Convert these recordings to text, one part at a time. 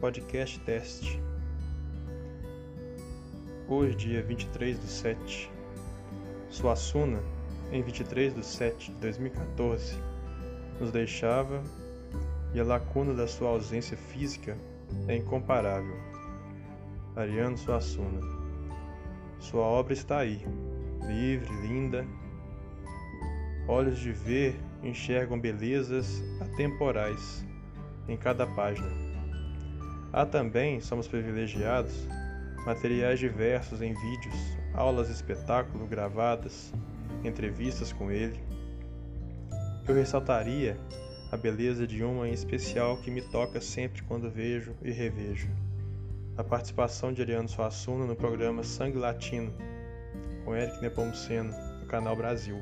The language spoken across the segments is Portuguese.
podcast teste. Hoje, dia 23 do 7. Suassuna, em 23 de 7 de 2014, nos deixava e a lacuna da sua ausência física é incomparável. Ariano Suassuna. Sua obra está aí, livre, linda. Olhos de ver enxergam belezas atemporais em cada página. Há também, somos privilegiados, materiais diversos em vídeos, aulas espetáculo gravadas, entrevistas com ele. Eu ressaltaria a beleza de uma em especial que me toca sempre quando vejo e revejo. A participação de Ariano Suassuna no programa Sangue Latino, com Eric Nepomuceno, no canal Brasil.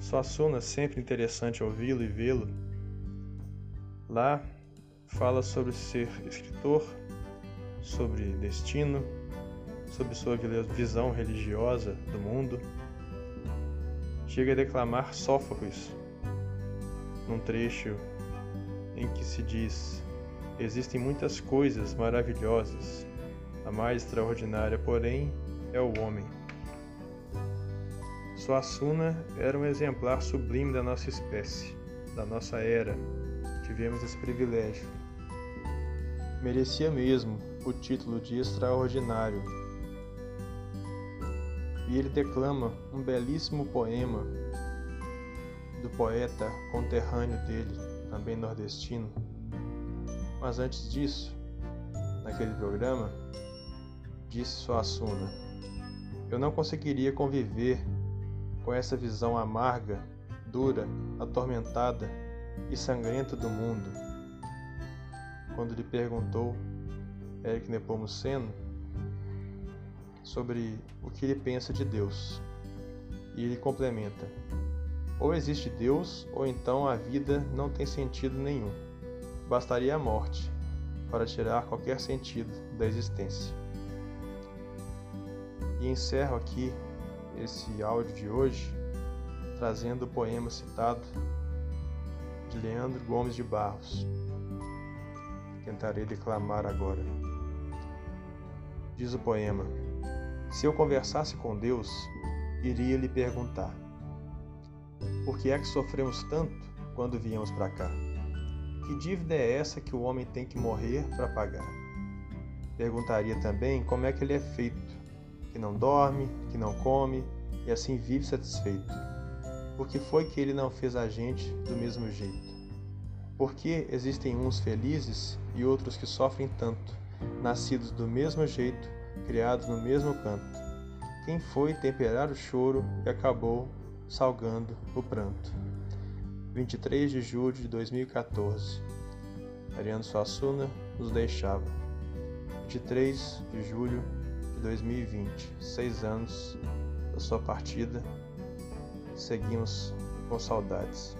Suassuna, sempre interessante ouvi-lo e vê-lo. Lá fala sobre ser escritor, sobre destino, sobre sua visão religiosa do mundo. Chega a declamar Sófocles, num trecho em que se diz: Existem muitas coisas maravilhosas, a mais extraordinária, porém, é o homem. Suassuna era um exemplar sublime da nossa espécie, da nossa era. Tivemos esse privilégio. Merecia mesmo o título de extraordinário. E ele declama um belíssimo poema do poeta conterrâneo dele, também nordestino. Mas antes disso, naquele programa, disse Suassuna: Eu não conseguiria conviver com essa visão amarga, dura, atormentada e sangrenta do mundo. Quando lhe perguntou Eric Nepomuceno sobre o que ele pensa de Deus. E ele complementa: ou existe Deus, ou então a vida não tem sentido nenhum. Bastaria a morte para tirar qualquer sentido da existência. E encerro aqui esse áudio de hoje trazendo o poema citado de Leandro Gomes de Barros. Tentarei declamar agora. Diz o poema: Se eu conversasse com Deus, iria lhe perguntar: Por que é que sofremos tanto quando viemos para cá? Que dívida é essa que o homem tem que morrer para pagar? Perguntaria também como é que ele é feito, que não dorme, que não come e assim vive satisfeito. Por que foi que ele não fez a gente do mesmo jeito? Por que existem uns felizes e outros que sofrem tanto, nascidos do mesmo jeito, criados no mesmo canto? Quem foi temperar o choro e acabou salgando o pranto? 23 de julho de 2014. Ariano Suassuna nos deixava. 23 de julho de 2020. Seis anos da sua partida. Seguimos com saudades.